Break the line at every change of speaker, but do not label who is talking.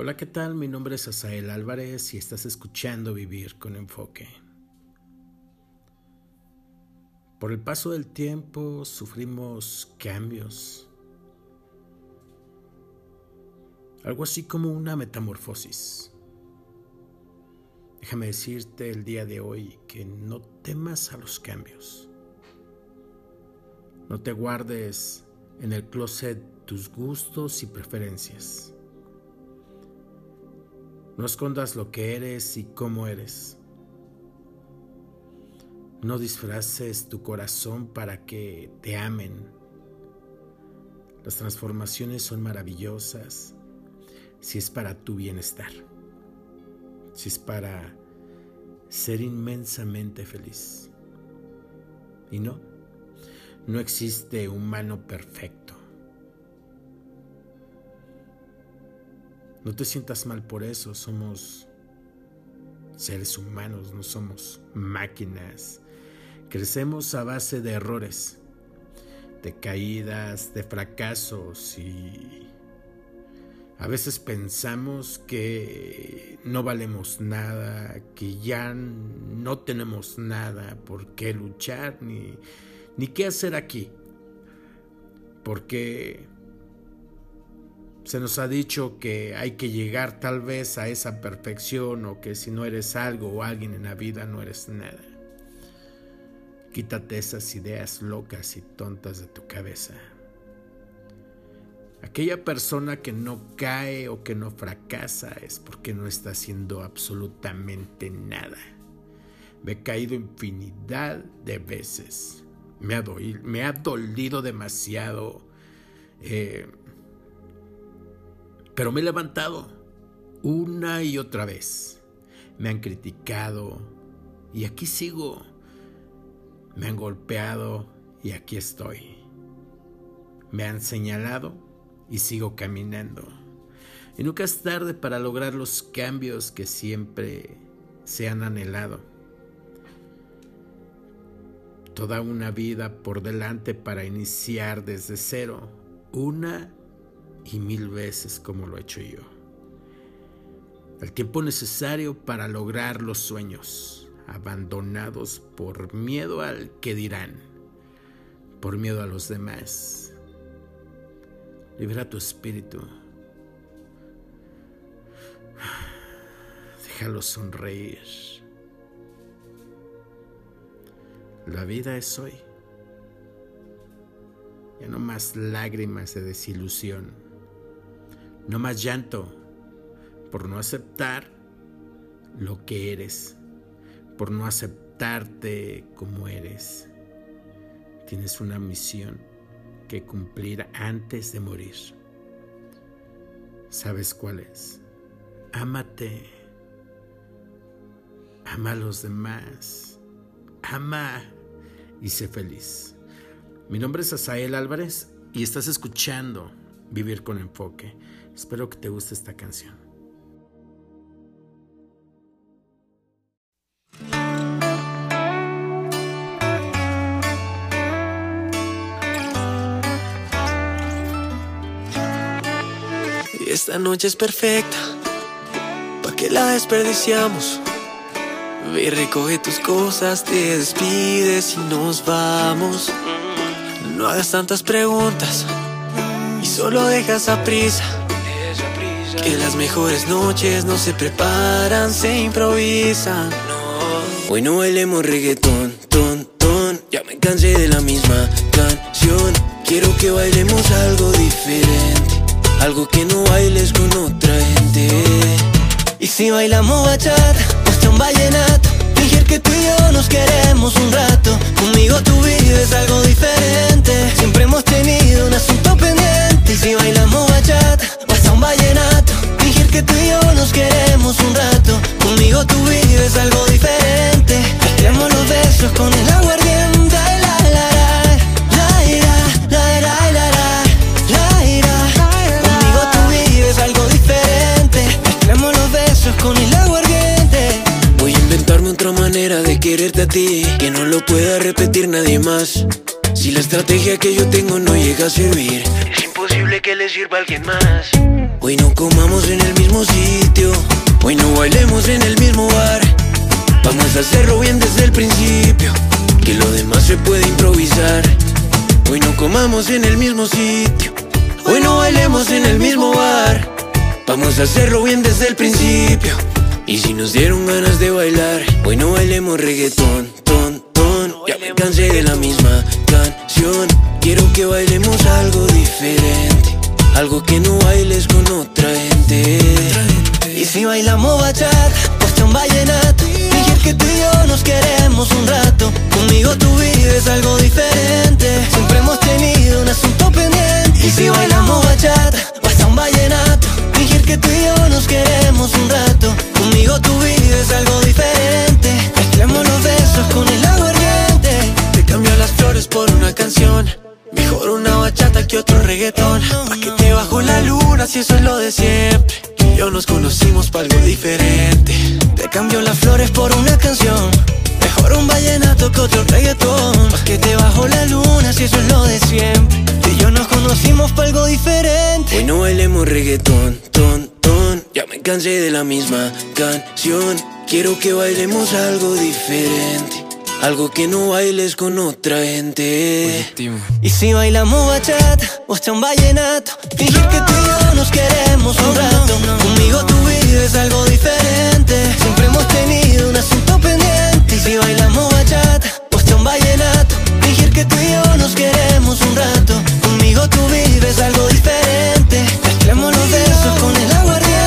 Hola, ¿qué tal? Mi nombre es Asael Álvarez y estás escuchando Vivir con Enfoque. Por el paso del tiempo sufrimos cambios, algo así como una metamorfosis. Déjame decirte el día de hoy que no temas a los cambios. No te guardes en el closet tus gustos y preferencias. No escondas lo que eres y cómo eres. No disfraces tu corazón para que te amen. Las transformaciones son maravillosas si es para tu bienestar, si es para ser inmensamente feliz. Y no, no existe humano perfecto. No te sientas mal por eso, somos seres humanos, no somos máquinas. Crecemos a base de errores, de caídas, de fracasos y a veces pensamos que no valemos nada, que ya no tenemos nada por qué luchar ni, ni qué hacer aquí. Porque se nos ha dicho que hay que llegar tal vez a esa perfección o que si no eres algo o alguien en la vida no eres nada. Quítate esas ideas locas y tontas de tu cabeza. Aquella persona que no cae o que no fracasa es porque no está haciendo absolutamente nada. Me he caído infinidad de veces. Me ha, me ha dolido demasiado. Eh, pero me he levantado una y otra vez. Me han criticado y aquí sigo. Me han golpeado y aquí estoy. Me han señalado y sigo caminando. Y nunca es tarde para lograr los cambios que siempre se han anhelado. Toda una vida por delante para iniciar desde cero, una y mil veces como lo he hecho yo. El tiempo necesario para lograr los sueños, abandonados por miedo al que dirán, por miedo a los demás. Libera tu espíritu. Déjalo sonreír. La vida es hoy. Ya no más lágrimas de desilusión no más llanto por no aceptar lo que eres, por no aceptarte como eres. Tienes una misión que cumplir antes de morir. ¿Sabes cuál es? Ámate. Ama a los demás. Ama y sé feliz. Mi nombre es Asael Álvarez y estás escuchando Vivir con Enfoque. Espero que te guste esta canción.
Y esta noche es perfecta, ¿pa' que la desperdiciamos? Ve recoge tus cosas, te despides y nos vamos. No hagas tantas preguntas y solo dejas a prisa. Que las mejores noches no se preparan, se improvisan.
Hoy no bailemos reggaetón, ton, ton. Ya me cansé de la misma canción. Quiero que bailemos algo diferente. Algo que no bailes con otra gente.
Y si bailamos bachata, hasta un vallenato. Fingir que tú y yo nos queremos un rato. Conmigo tu vida es algo diferente.
Que no lo pueda repetir nadie más si la estrategia que yo tengo no llega a servir, es imposible que le sirva a alguien más. Hoy no comamos en el mismo sitio. Hoy no bailemos en el mismo bar. Vamos a hacerlo bien desde el principio. Que lo demás se puede improvisar. Hoy no comamos en el mismo sitio. Hoy no bailemos en el mismo bar. Vamos a hacerlo bien desde el principio. Y si nos dieron ganas de bailar, hoy no bailemos reggaetón, ton, ton. Ya me cansé de la misma canción. Quiero que bailemos algo diferente. Algo que no bailes con otra gente.
Y si bailamos bachata, pues un vallenato. Fingir que tú y yo nos queremos un rato. Conmigo tú vives algo diferente. Siempre hemos tenido un asunto pendiente. Y si bailamos bachata, pues un vallenato. Fingir que tú y yo nos queremos un rato.
Que otro reggaetón. Pa' que te bajo la luna si eso es lo de siempre. Yo nos conocimos para algo diferente.
Te cambio las flores por una canción. Mejor un vallenato que otro reggaetón. Pa' que te bajo la luna si eso es lo de siempre. Y yo nos conocimos para algo diferente. Hoy
no bailemos reggaetón, ton, ton. Ya me cansé de la misma canción. Quiero que bailemos algo diferente. Algo que no bailes con otra gente.
Y si bailamos bachata o un vallenato, fingir que tú y yo nos queremos un rato. Conmigo tu vida es algo diferente. Siempre hemos tenido un asunto pendiente. Y si bailamos bachata o un vallenato, fingir que tú y yo nos queremos un rato. Conmigo tu vida es algo diferente. Mezclamos los besos con el aguardiente.